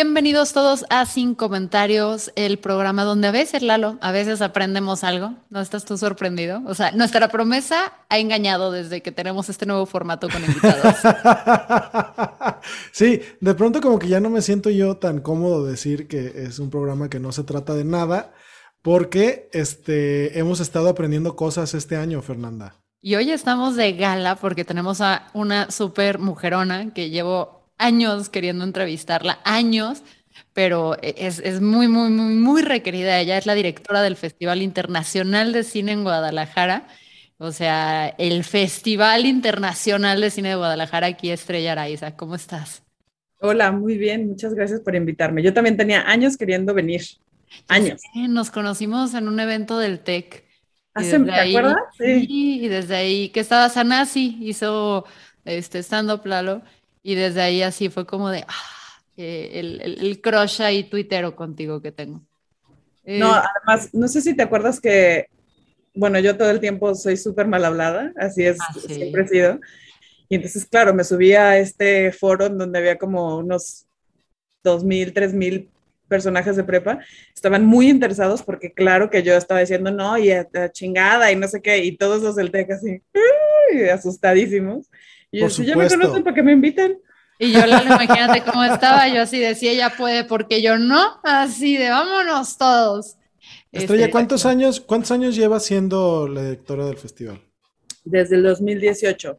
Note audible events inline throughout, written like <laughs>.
Bienvenidos todos a Sin Comentarios, el programa donde a veces, Lalo, a veces aprendemos algo. ¿No estás tú sorprendido? O sea, nuestra promesa ha engañado desde que tenemos este nuevo formato con invitados. <laughs> sí, de pronto como que ya no me siento yo tan cómodo decir que es un programa que no se trata de nada, porque este, hemos estado aprendiendo cosas este año, Fernanda. Y hoy estamos de gala porque tenemos a una súper mujerona que llevo años queriendo entrevistarla, años, pero es, es, muy, muy, muy, muy requerida. Ella es la directora del Festival Internacional de Cine en Guadalajara. O sea, el Festival Internacional de Cine de Guadalajara, aquí Estrella Araiza. ¿Cómo estás? Hola, muy bien, muchas gracias por invitarme. Yo también tenía años queriendo venir. Años. nos conocimos en un evento del TEC. ¿Te acuerdas? Sí. Y desde ahí, que estaba Sanasi, hizo este stand-up, Lalo. Y desde ahí así fue como de ah, el, el, crush ahí tuitero contigo que tengo. No, eh, además, no sé si te acuerdas que, bueno, yo todo el tiempo soy súper mal hablada, así es, ah, siempre he sido. Y entonces, claro, me subí a este foro en donde había como unos 2.000, 3.000 personajes de prepa, estaban muy interesados porque claro que yo estaba diciendo no, y chingada y no sé qué, y todos los del TEC así, asustadísimos. Y yo, si ya me conocen, ¿para que me inviten? Y yo, la imagínate cómo estaba, yo así decía, ella puede, porque yo no, así de vámonos todos. Estrella, este, ¿cuántos años, ¿cuántos años lleva siendo la directora del festival? Desde el 2018.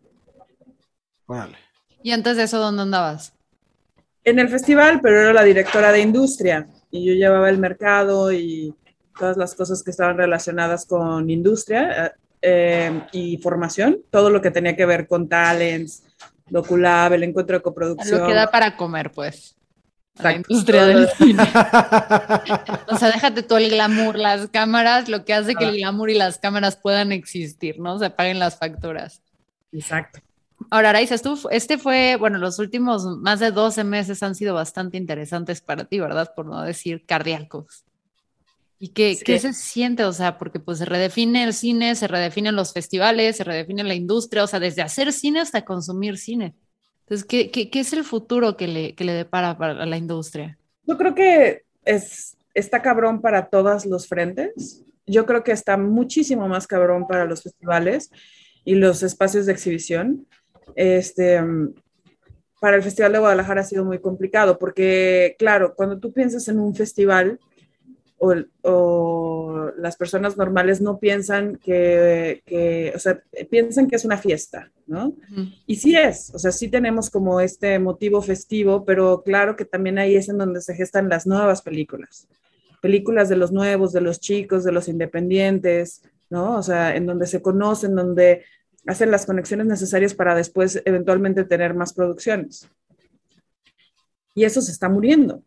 Vale. ¿Y antes de eso dónde andabas? En el festival, pero era la directora de industria y yo llevaba el mercado y todas las cosas que estaban relacionadas con industria. Eh, y formación, todo lo que tenía que ver con talents, Doculab, el encuentro de coproducción. Lo que da para comer, pues. La industria del <laughs> cine. o sea, déjate todo el glamour, las cámaras, lo que hace que el glamour y las cámaras puedan existir, ¿no? Se paguen las facturas. Exacto. Ahora, Araiza, este fue, bueno, los últimos más de 12 meses han sido bastante interesantes para ti, ¿verdad? Por no decir cardíacos. ¿Y qué, qué, se siente? O sea, porque pues se redefine el cine, se redefinen los festivales, se redefine la industria, o sea, desde hacer cine hasta consumir cine. Entonces, ¿qué, qué, qué es el futuro que le, que le depara para la industria? Yo creo que es, está cabrón para todos los frentes. Yo creo que está muchísimo más cabrón para los festivales y los espacios de exhibición. Este, para el Festival de Guadalajara ha sido muy complicado porque, claro, cuando tú piensas en un festival, o, las personas normales no piensan que, o sea, piensan que es una fiesta, ¿no? Y sí es, o sea, sí tenemos como este motivo festivo, pero claro que también ahí es en donde se gestan las nuevas películas, películas de los nuevos, de los chicos, de los independientes, ¿no? O sea, en donde se conocen, donde hacen las conexiones necesarias para después eventualmente tener más producciones. Y eso se está muriendo.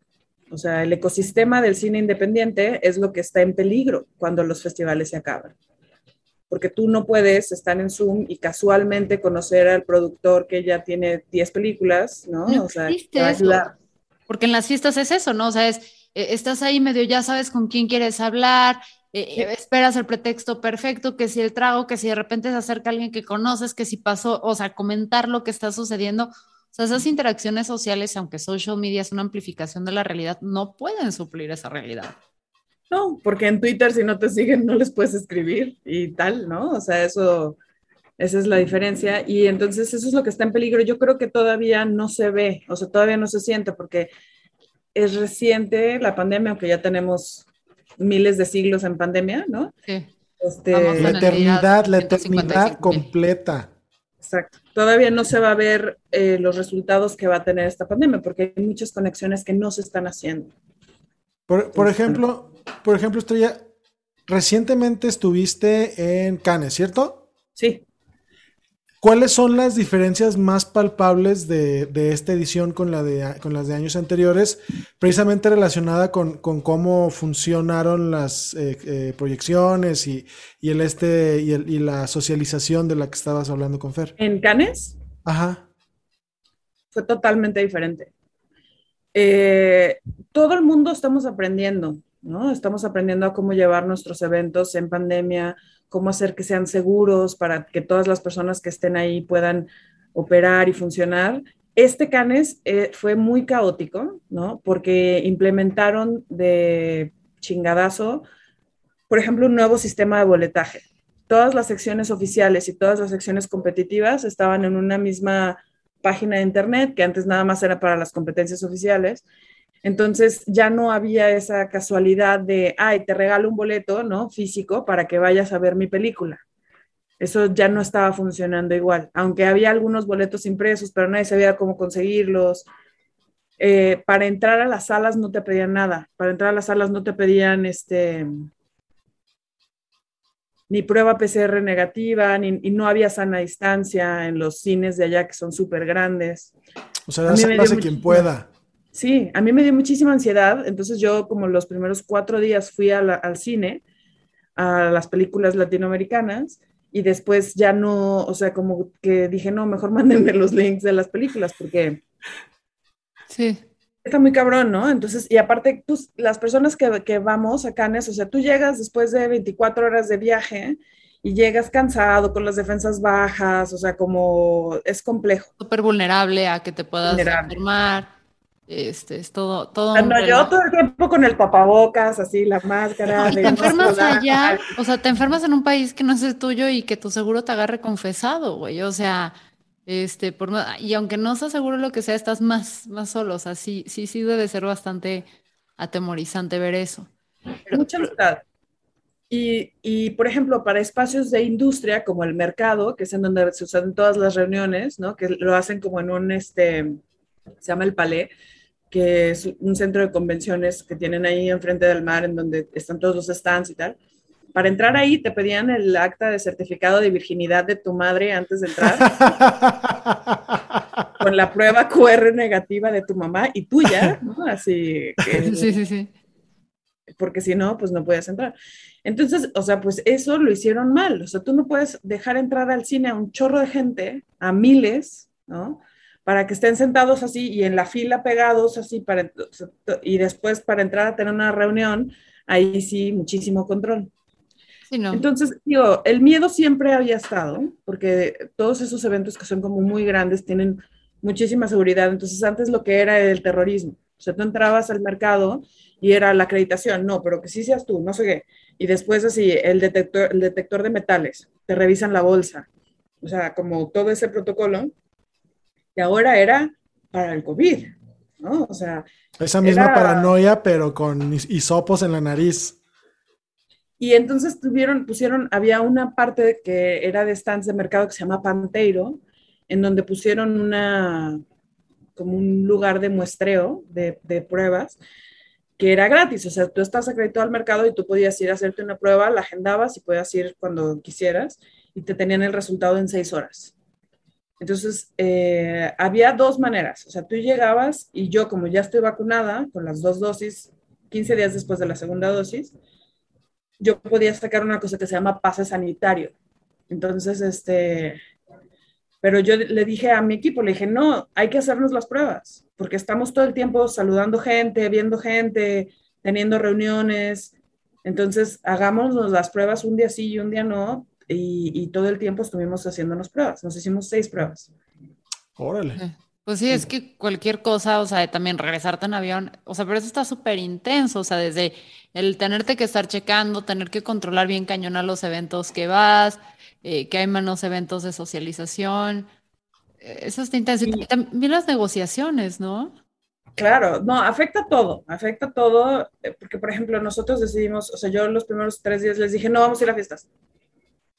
O sea, el ecosistema del cine independiente es lo que está en peligro cuando los festivales se acaban. Porque tú no puedes estar en Zoom y casualmente conocer al productor que ya tiene 10 películas, ¿no? o sea, Porque en las fiestas es eso, ¿no? O sea, es, eh, estás ahí medio, ya sabes con quién quieres hablar, eh, eh, esperas el pretexto perfecto, que si el trago, que si de repente se acerca alguien que conoces, que si pasó, o sea, comentar lo que está sucediendo. O sea, esas interacciones sociales, aunque social media es una amplificación de la realidad, no pueden suplir esa realidad. No, porque en Twitter si no te siguen no les puedes escribir y tal, ¿no? O sea, eso, esa es la diferencia. Y entonces eso es lo que está en peligro. Yo creo que todavía no se ve, o sea, todavía no se siente porque es reciente la pandemia, aunque ya tenemos miles de siglos en pandemia, ¿no? Sí. Este, la eternidad, la eternidad completa. Exacto. Todavía no se va a ver eh, los resultados que va a tener esta pandemia, porque hay muchas conexiones que no se están haciendo. Por, ejemplo, por ejemplo, Estrella, recientemente estuviste en Cannes, ¿cierto? Sí. ¿Cuáles son las diferencias más palpables de, esta edición con, la de, con las de años anteriores, precisamente relacionada con, cómo funcionaron las eh, eh, proyecciones y, el este y, la socialización de la que estabas hablando con Fer? ¿En Canes? Ajá. Fue totalmente diferente. Eh, todo el mundo estamos aprendiendo, ¿no? Estamos aprendiendo a cómo llevar nuestros eventos en pandemia, cómo hacer que sean seguros para que todas las personas que estén ahí puedan operar y funcionar. Este CANES eh, fue muy caótico, ¿no? Porque implementaron de chingadazo, por ejemplo, un nuevo sistema de boletaje. Todas las secciones oficiales y todas las secciones competitivas estaban en una misma página de internet, que antes nada más era para las competencias oficiales, entonces ya no había esa casualidad de, ay, te regalo un boleto, ¿no? Físico para que vayas a ver mi película. Eso ya no estaba funcionando igual, aunque había algunos boletos impresos, pero nadie sabía cómo conseguirlos. Eh, para entrar a las salas no te pedían nada, para entrar a las salas no te pedían este, ni prueba PCR negativa, ni, y no había sana distancia en los cines de allá que son súper grandes. O sea, hace quien pueda. Sí, a mí me dio muchísima ansiedad, entonces yo como los primeros cuatro días fui al cine, a las películas latinoamericanas, y después ya no, o sea, como que dije, no, mejor <laughs> mándenme los links de las películas, porque... Sí. Está muy cabrón, ¿no? Entonces, y aparte, tú, las personas que, que vamos a Cannes, o sea, tú llegas después de 24 horas de viaje y llegas cansado, con las defensas bajas, o sea, como es complejo. Súper vulnerable a que te puedas enfermar. Este, es todo, todo. yo todo el tiempo con el tapabocas, así, la máscara. te enfermas allá, o sea, te enfermas en un país que no es el tuyo y que tu seguro te agarre confesado, güey. O sea, este, por y aunque no estás seguro lo que sea, estás más, más solo. O sea, sí, sí, sí debe ser bastante atemorizante ver eso. Mucha ansiedad. Y, y, por ejemplo, para espacios de industria como el mercado, que es en donde se usan todas las reuniones, ¿no? Que lo hacen como en un, este, se llama el Palais, que es un centro de convenciones que tienen ahí enfrente del mar, en donde están todos los stands y tal. Para entrar ahí te pedían el acta de certificado de virginidad de tu madre antes de entrar, <laughs> con la prueba QR negativa de tu mamá y tuya, ¿no? Así que, sí, sí, sí. Porque si no, pues no puedes entrar. Entonces, o sea, pues eso lo hicieron mal. O sea, tú no puedes dejar entrar al cine a un chorro de gente, a miles, ¿no? Para que estén sentados así y en la fila pegados así, para, y después para entrar a tener una reunión, ahí sí, muchísimo control. Entonces, digo, el miedo siempre había estado, porque todos esos eventos que son como muy grandes tienen muchísima seguridad. Entonces, antes lo que era el terrorismo. O sea, tú entrabas al mercado y era la acreditación, no, pero que sí seas tú, no sé qué. Y después así, el detector, el detector de metales, te revisan la bolsa. O sea, como todo ese protocolo y ahora era para el COVID, ¿no? O sea... Esa misma paranoia, pero con hisopos en la nariz. Y entonces tuvieron, pusieron, había una parte que era de stands de mercado que se llama Panteiro, en donde pusieron una, como un lugar de muestreo de, de pruebas, que era gratis, o sea, tú estás acreditado al mercado y tú podías ir a hacerte una prueba, la agendabas y podías ir cuando quisieras y te tenían el resultado en seis horas. Entonces, eh, había dos maneras. O sea, tú llegabas y yo, como ya estoy vacunada con las dos dosis, 15 días después de la segunda dosis, yo podía sacar una cosa que se llama pase sanitario. Entonces, este, pero yo le dije a mi equipo, le dije, no, hay que hacernos las pruebas, porque estamos todo el tiempo saludando gente, viendo gente, teniendo reuniones. Entonces, hagámonos las pruebas un día sí y un día no, y, todo el tiempo estuvimos haciéndonos pruebas. Nos hicimos seis pruebas. Órale. Pues sí, es que cualquier cosa, o sea, también regresarte en avión, o sea, pero eso está súper intenso, o sea, desde el tenerte que estar checando, tener que controlar bien cañón a los eventos que vas, eh, que hay menos eventos de socialización, eh, eso está intenso. Y también las negociaciones, ¿no? Claro, no, afecta todo, afecta todo, eh, porque por ejemplo nosotros decidimos, o sea, yo los primeros tres días les dije, no, vamos a ir a fiestas,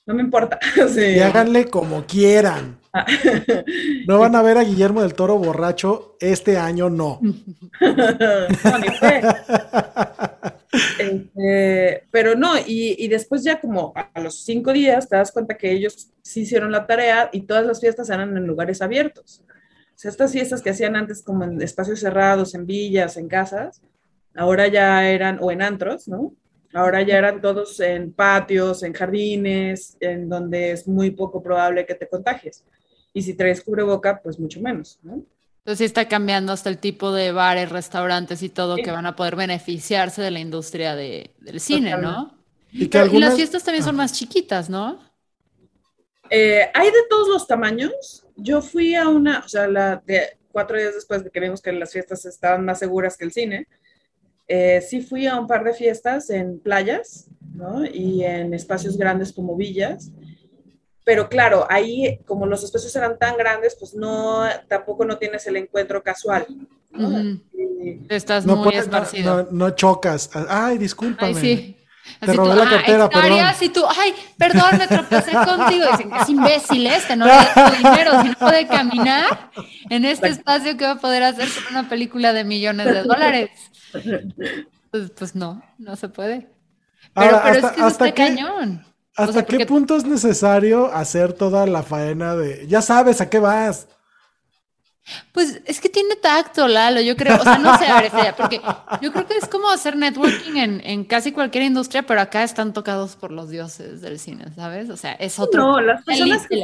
no me importa. <laughs> Y háganle como quieran. Ah. <laughs> no van a ver a Guillermo del Toro borracho este año, no. <laughs> no ni este, pero no, y, y, después ya como a los cinco días te das cuenta que ellos sí hicieron la tarea y todas las fiestas eran en lugares abiertos. O sea, estas fiestas que hacían antes como en espacios cerrados, en villas, en casas, ahora ya eran, o en antros, ¿no? Ahora ya eran todos en patios, en jardines, en donde es muy poco probable que te contagies. Y si traes cubreboca, pues mucho menos, ¿no? Entonces sí está cambiando hasta el tipo de bares, restaurantes y todo que van a poder beneficiarse de la industria de, del cine, ¿no? Y, las fiestas también son más chiquitas, ¿no? Eh, hay de todos los tamaños. Yo fui a una, o sea, la de cuatro días después de que vimos que las fiestas estaban más seguras que el cine, eh, sí fui a un par de fiestas en playas, ¿no? Y en espacios grandes como villas. Pero claro, ahí como los espacios eran tan grandes, pues no, tampoco no tienes el encuentro casual. ¿no? Estás muy esparcido. No, chocas. Ay, discúlpame. Ay, sí. Te robé la cartera, perdón. Y tú, ay, perdón, me tropecé <laughs> contigo. Dicen, es imbécil este, no le da <laughs> dinero. Si no puede caminar en este espacio, ¿qué va a poder hacer con una película de millones de dólares? Pues, pues no, no se puede. Pero, pero es que es está cañón. ¿Hasta qué punto es necesario hacer toda la faena de, ya sabes a qué vas? Pues es que tiene tacto, Lalo, yo creo, o sea, no sé, a ver, porque yo creo que es como hacer networking en, casi cualquier industria, pero acá están tocados por los dioses del cine, ¿sabes? O sea, es otro... No, las personas que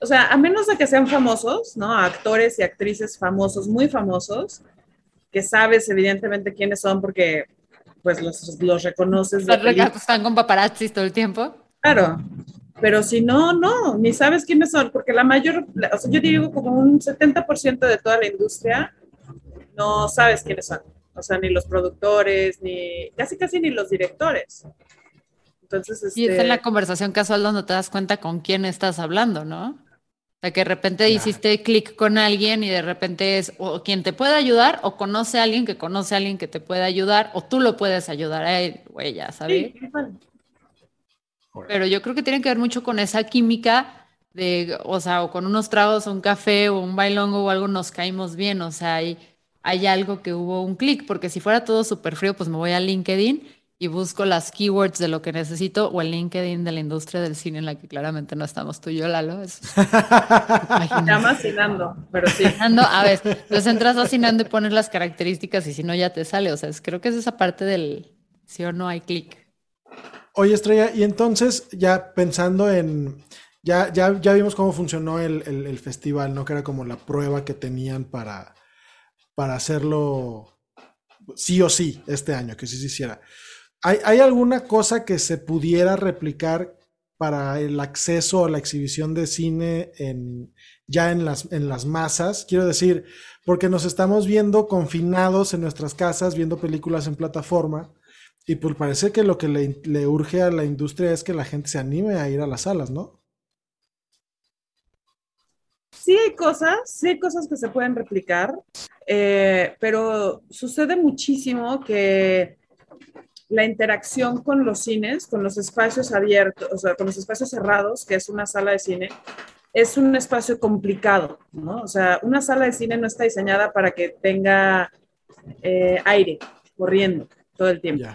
o sea, a menos de que sean famosos, ¿no? Actores y actrices famosos, muy famosos, que sabes evidentemente quiénes son porque pues los, los reconoces. están con paparazzis todo el tiempo. Claro, pero si no, no, ni sabes quiénes son, porque la mayor, o sea, yo digo como un 70% de toda la industria no sabes quiénes son. O sea, ni los productores, ni casi casi ni los directores. Entonces, este... Y es en la conversación casual donde te das cuenta con quién estás hablando, ¿no? O sea, que de repente hiciste clic con alguien y de repente es o quien te puede ayudar o conoce a alguien que conoce a alguien que te puede ayudar o tú lo puedes ayudar a él, güey, ya, ¿sabes? Pero yo creo que tiene que ver mucho con esa química de, o sea, o con unos tragos, un café o un bailongo o algo nos caímos bien, o sea, hay, hay algo que hubo un clic, porque si fuera todo súper frío, pues me voy a LinkedIn y busco las keywords de lo que necesito o el LinkedIn de la industria del cine en la que claramente no estamos tú y yo, Lalo. Es... <laughs> Llamas pero sí. a ver, pues entras asinando y pones las características y si no ya te sale. O sea, creo que es esa parte del si o no hay clic. Oye, Estrella, y entonces ya pensando en, ya, ya, ya vimos cómo funcionó el, el, festival, ¿no? Que era como la prueba que tenían para, para hacerlo sí o sí este año, que sí se hiciera. ¿Hay, alguna cosa que se pudiera replicar para el acceso a la exhibición de cine en, ya en las, en las masas? Quiero decir, porque nos estamos viendo confinados en nuestras casas, viendo películas en plataforma, y pues parece que lo que le, le urge a la industria es que la gente se anime a ir a las salas, ¿no? Sí hay cosas, sí hay cosas que se pueden replicar, eh, pero sucede muchísimo que la interacción con los cines, con los espacios abiertos, o sea, con los espacios cerrados, que es una sala de cine, es un espacio complicado, ¿no? O sea, una sala de cine no está diseñada para que tenga eh, aire corriendo todo el tiempo.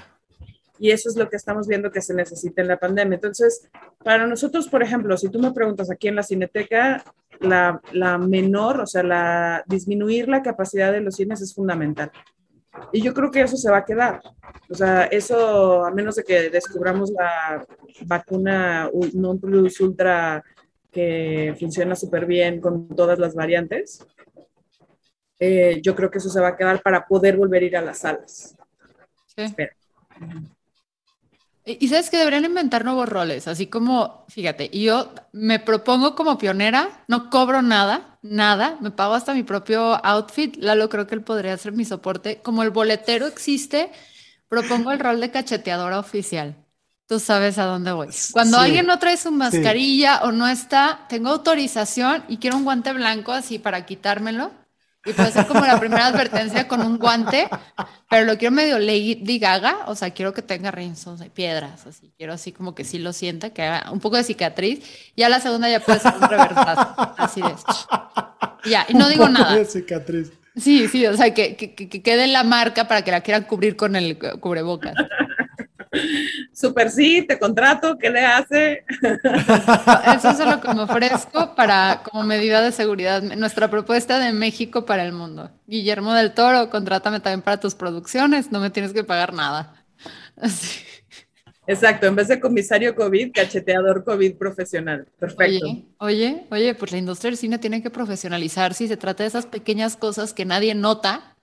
Y eso es lo que estamos viendo que se necesita en la pandemia. Entonces, para nosotros, por ejemplo, si tú me preguntas aquí en la cineteca, la, la menor, o sea, la, disminuir la capacidad de los cines es fundamental. Y yo creo que eso se va a quedar. O sea, eso, a menos de que descubramos la vacuna non plus ultra que funciona súper bien con todas las variantes, eh, yo creo que eso se va a quedar para poder volver a ir a las salas. Sí. Espero. Y sabes que deberían inventar nuevos roles, así como, fíjate, yo me propongo como pionera, no cobro nada, nada, me pago hasta mi propio outfit, Lalo creo que él podría ser mi soporte, como el boletero existe, propongo el rol de cacheteadora oficial. Tú sabes a dónde voy. Cuando alguien no trae su mascarilla o no está, tengo autorización y quiero un guante blanco así para quitármelo Y puede ser como la primera advertencia con un guante, pero lo quiero medio Lady Gaga, o sea, quiero que tenga rinzos y piedras, así. Quiero así como que sí lo sienta, que haga un poco de cicatriz. Ya la segunda ya puede ser un reversazo, así de... Ya, y no digo nada. cicatriz. Sí, sí, o sea, que, que, que quede la marca para que la quieran cubrir con el cubrebocas. Super sí, te contrato, ¿qué le hace? <laughs> Eso es lo que me ofrezco para como medida de seguridad. Nuestra propuesta de México para el mundo. Guillermo del Toro, contrátame también para tus producciones, no me tienes que pagar nada. Exacto, en vez de comisario COVID, cacheteador COVID profesional. Perfecto. Oye, oye, oye, pues la industria del cine tiene que profesionalizar si se trata de esas pequeñas cosas que nadie nota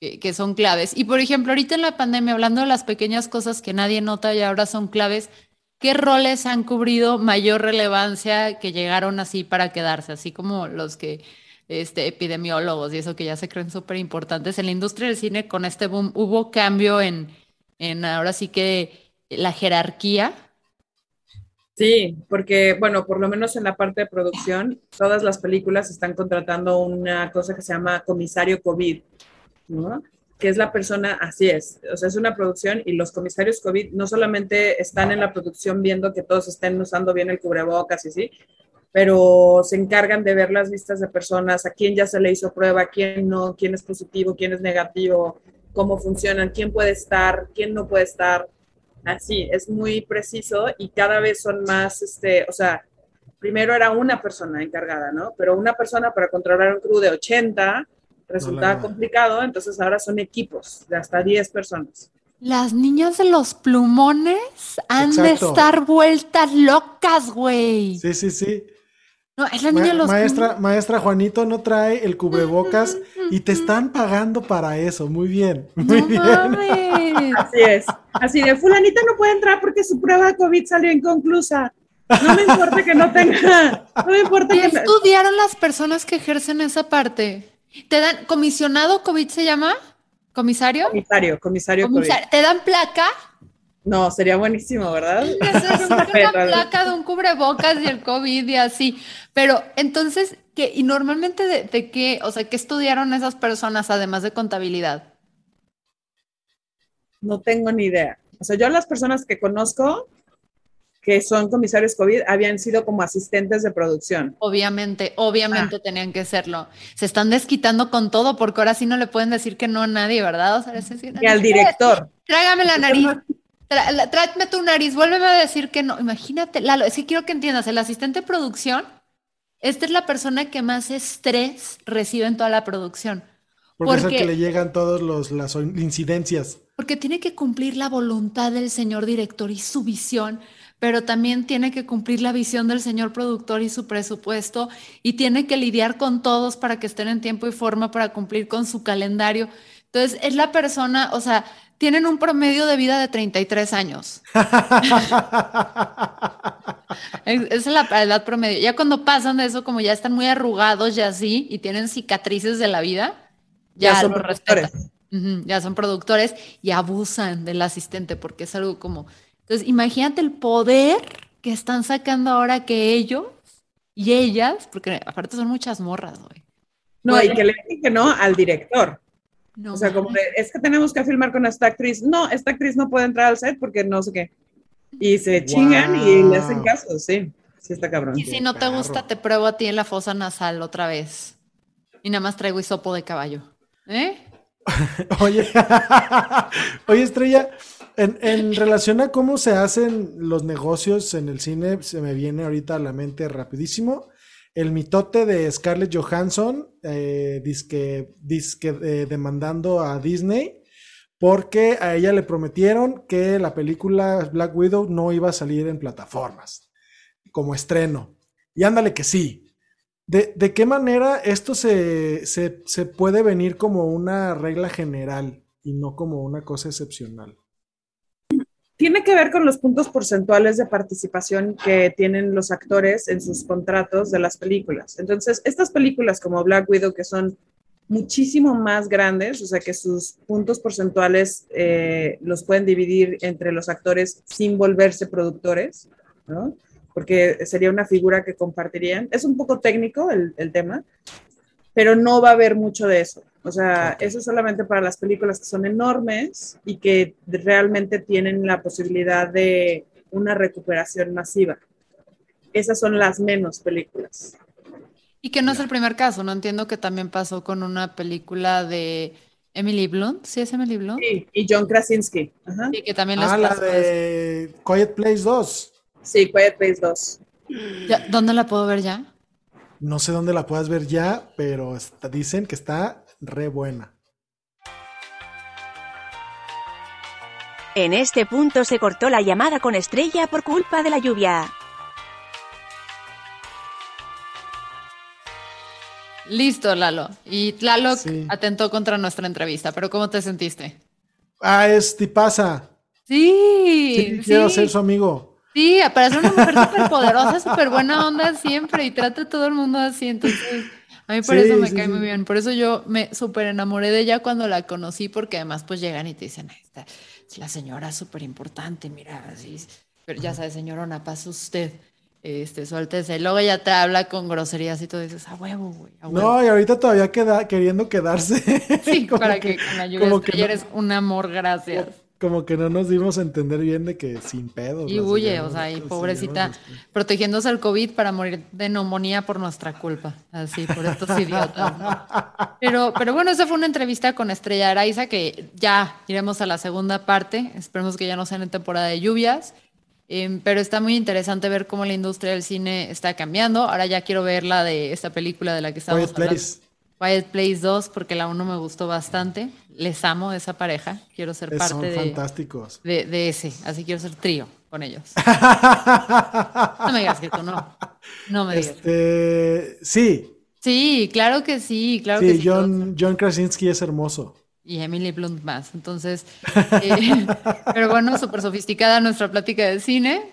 que, son claves. Y por ejemplo, ahorita en la pandemia, hablando de las pequeñas cosas que nadie nota y ahora son claves, ¿qué roles han cubrido mayor relevancia que llegaron así para quedarse? Así como los que este, epidemiólogos y eso que ya se creen súper importantes. En la industria del cine, con este boom, hubo cambio en, en ahora sí que la jerarquía. Sí, porque, bueno, por lo menos en la parte de producción, todas las películas están contratando una cosa que se llama comisario COVID ¿no? que es la persona, así es, o sea, es una producción y los comisarios COVID no solamente están en la producción viendo que todos estén usando bien el cubrebocas y sí, pero se encargan de ver las listas de personas, a quién ya se le hizo prueba, quién no, quién es positivo, quién es negativo, cómo funcionan, quién puede estar, quién no puede estar. Así, es muy preciso y cada vez son más, este, o sea, primero era una persona encargada, ¿no? Pero una persona para controlar un crew de 80, resultaba complicado, entonces ahora son equipos de hasta 10 personas. Las niñas de los plumones han de estar vueltas locas, güey. Sí, sí, sí. No, es la niña de los maestra, maestra Juanito no trae el cubrebocas y te están pagando para eso. Muy bien. Muy bien. <laughs> Así es. Así de fulanita no puede entrar porque su prueba de COVID salió inconclusa. No me importa que no tenga. No me importa ¿Y estudiaron las personas que ejercen esa parte? ¿Te dan comisionado COVID se llama? ¿Comisario? Comisario, comisario, ¿Te dan placa? No, sería buenísimo, ¿verdad? <laughs> una placa de un cubrebocas y el COVID y así. Pero entonces, ¿qué? ¿Y normalmente de, de qué? O sea, ¿qué estudiaron esas personas además de contabilidad? No tengo ni idea. O sea, yo las personas que conozco que son comisarios COVID habían sido como asistentes de producción. Obviamente, obviamente ah. tenían que serlo. Se están desquitando con todo porque ahora sí no le pueden decir que no a nadie, ¿verdad? O sea, es decir, y al director. Tráigame la nariz. <laughs> Tráeme tu nariz, vuélveme a decir que no. Imagínate, Lalo, es que quiero que entiendas, el asistente de producción, esta es la persona que más estrés recibe en toda la producción. Porque, porque es el que le llegan todas las incidencias. Porque tiene que cumplir la voluntad del señor director y su visión pero también tiene que cumplir la visión del señor productor y su presupuesto y tiene que lidiar con todos para que estén en tiempo y forma para cumplir con su calendario. Entonces, es la persona, o sea, tienen un promedio de vida de 33 años. <laughs> Esa es la edad promedio. Ya cuando pasan de eso, como ya están muy arrugados y así, y tienen cicatrices de la vida, ya, son productores. ya son productores y abusan del asistente porque es algo como entonces, imagínate el poder que están sacando ahora que ellos y ellas, porque aparte son muchas morras, güey. No, y que le dije que no al director. o sea, como es que tenemos que filmar con esta actriz. No, esta actriz no puede entrar al set porque no sé qué. Y se chingan y le hacen caso, sí. Sí está cabrón. Y si no te gusta, te pruebo a ti en la fosa nasal otra vez. Y nada más traigo hisopo de caballo. ¿Eh? <laughs> Oye, <laughs> oye, Estrella, en, relación a cómo se hacen los negocios en el cine, se me viene ahorita a la mente rapidísimo el mitote de Scarlett Johansson, eh, disque, eh, demandando a Disney, porque a ella le prometieron que la película Black Widow no iba a salir en plataformas como estreno. Y ándale que sí. ¿De, qué manera esto se, se puede venir como una regla general y no como una cosa excepcional? tiene que ver con los puntos porcentuales de participación que tienen los actores en sus contratos de las películas. Entonces, estas películas como Black Widow, que son muchísimo más grandes, o sea que sus puntos porcentuales eh, los pueden dividir entre los actores sin volverse productores, Porque sería una figura que compartirían. Es un poco técnico el, el tema, pero no va a haber mucho de eso. O sea, eso es solamente para las películas que son enormes y que realmente tienen la posibilidad de una recuperación masiva. Esas son las menos películas. Y que no es el primer caso, no entiendo que también pasó con una película de Emily Blunt, ¿sí es Emily Blunt? Sí, y John Krasinski. Ajá. que también les ah, la de Quiet Place 2. Sí, Quiet Place 2. ¿Dónde la puedo ver ya? No sé dónde la puedas ver ya, pero dicen que está re buena. En este punto se cortó la llamada con Estrella por culpa de la lluvia. Listo, Lalo. Y Tlaloc atentó contra nuestra entrevista, pero ¿cómo te sentiste? Ah, es tipaza. Sí, sí. Quiero ser su amigo. Sí, para ser una mujer súper poderosa, súper buena onda siempre y trata a todo el mundo así. Entonces, a mí por eso me cae muy bien. Por eso yo me súper enamoré de ella cuando la conocí, porque además pues llegan y te dicen, esta es la señora súper importante, mira, así. Pero ya sabes, señorona, pasa usted este, suéltese. Luego ya te habla con groserías y tú dices, a huevo, güey. No, y ahorita todavía queda queriendo quedarse. Sí, <laughs> para que, con la lluvia que eres un amor, gracias. Como que no nos dimos a entender bien de que sin pedo. Y huye, o sea, y pobrecita, protegiéndose al COVID para morir de neumonía por nuestra culpa. Así, por estos <laughs> idiotas. Pero, pero bueno, esa fue una entrevista con Estrella Araiza que ya iremos a la segunda parte. Esperemos que ya no sea en temporada de lluvias. Em, pero está muy interesante ver cómo la industria del cine está cambiando. Ahora ya quiero ver la de esta película de la que estamos Quiet hablando. Place. Quiet Place 2, porque la 1 me gustó bastante. Les amo esa pareja. Quiero ser parte de, fantásticos. De, de, ese. Así quiero ser trío con ellos. no me digas que tú no. No me digas. Este, sí. Sí, claro que sí. Claro que sí. John, John Krasinski es hermoso y Emily Blunt más. Entonces, eh, <laughs> pero bueno, súper sofisticada nuestra plática de cine.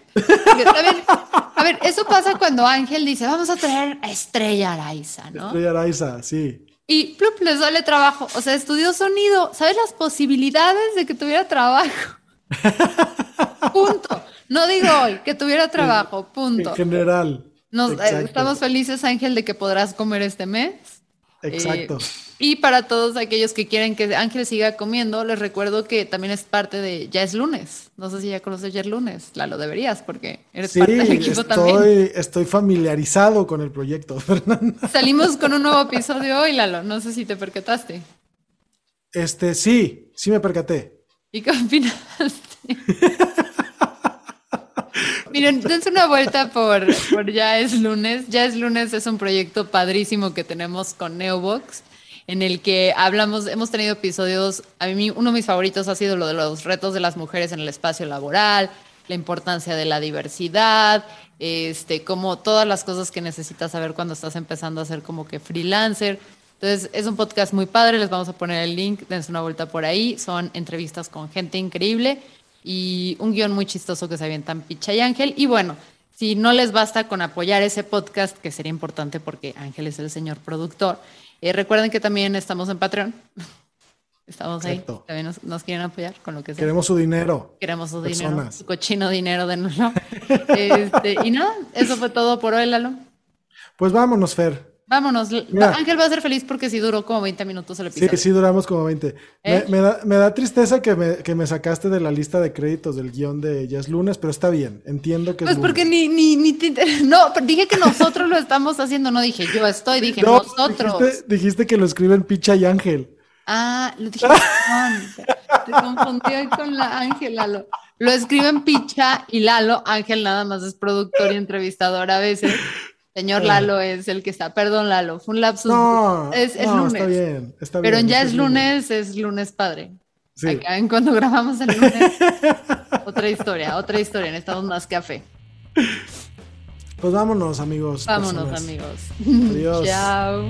A ver, eso pasa cuando Ángel dice, vamos a traer a Estrella Araiza, ¿no? Estrella Araiza, sí. Y plup, les sale trabajo. O sea, estudió sonido. ¿Sabes las posibilidades de que tuviera trabajo? <laughs> punto. No digo hoy, que tuviera trabajo, punto. En general. Nos, eh, estamos felices, Ángel, de que podrás comer este mes. Exacto. Eh, y para todos aquellos que quieren que Ángel siga comiendo, les recuerdo que también es parte de Ya es lunes. No sé si ya conoces Ya es lunes. La lo deberías porque eres parte del equipo estoy, también. Estoy familiarizado con el proyecto, <laughs> Fernanda. Salimos con un nuevo episodio hoy, Lalo. No sé si te percataste. Este, sí, sí me percaté. ¿Y qué opinaste? <laughs> Miren, dense una vuelta por, por Ya es lunes. Ya es lunes es un proyecto padrísimo que tenemos con Neobox, en el que hablamos, hemos tenido episodios, a mí uno de mis favoritos ha sido lo de los retos de las mujeres en el espacio laboral, la importancia de la diversidad, este, como todas las cosas que necesitas saber cuando estás empezando a ser como que freelancer. Entonces, es un podcast muy padre, les vamos a poner el link, dense una vuelta por ahí, son entrevistas con gente increíble y un guion muy chistoso que se avientan Picha y Ángel. Y bueno, si no les basta con apoyar ese podcast, que sería importante porque Ángel es el señor productor, eh, recuerden que también estamos en Patreon. <laughs> Estamos ahí. También nos, quieren apoyar con lo que sea. Queremos su dinero. Queremos su dinero. Su cochino dinero de nuevo. <laughs> este, y nada, eso fue todo por hoy, Lalo. Pues vámonos, Fer. Vámonos. Ángel va a ser feliz porque sí duró como 20 minutos el episodio. Sí, sí duramos como 20. ¿Eh? Me, da, tristeza que me, sacaste de la lista de créditos del guion de Ya es lunes, pero está bien. Entiendo que pues porque ni, ni, ni <laughs> No, dije que nosotros lo estamos haciendo, no dije yo estoy, dije nosotros. Dijiste, que lo escriben Picha y Ángel. Ah, lo dije Te confundí con la Ángel, Lalo. Lo escriben Picha y Lalo. Ángel nada más es productor y entrevistador a veces. Señor Lalo es el que está. Perdón, Lalo, fue un lapsus. No, es, lunes. Está bien, está bien. Pero ya es lunes, es lunes padre. Sí. Acá en cuando grabamos el lunes, <laughs> otra historia, otra historia. Necesitamos más café. Pues vámonos, amigos. Vámonos, amigos. Adiós. <laughs> Chao.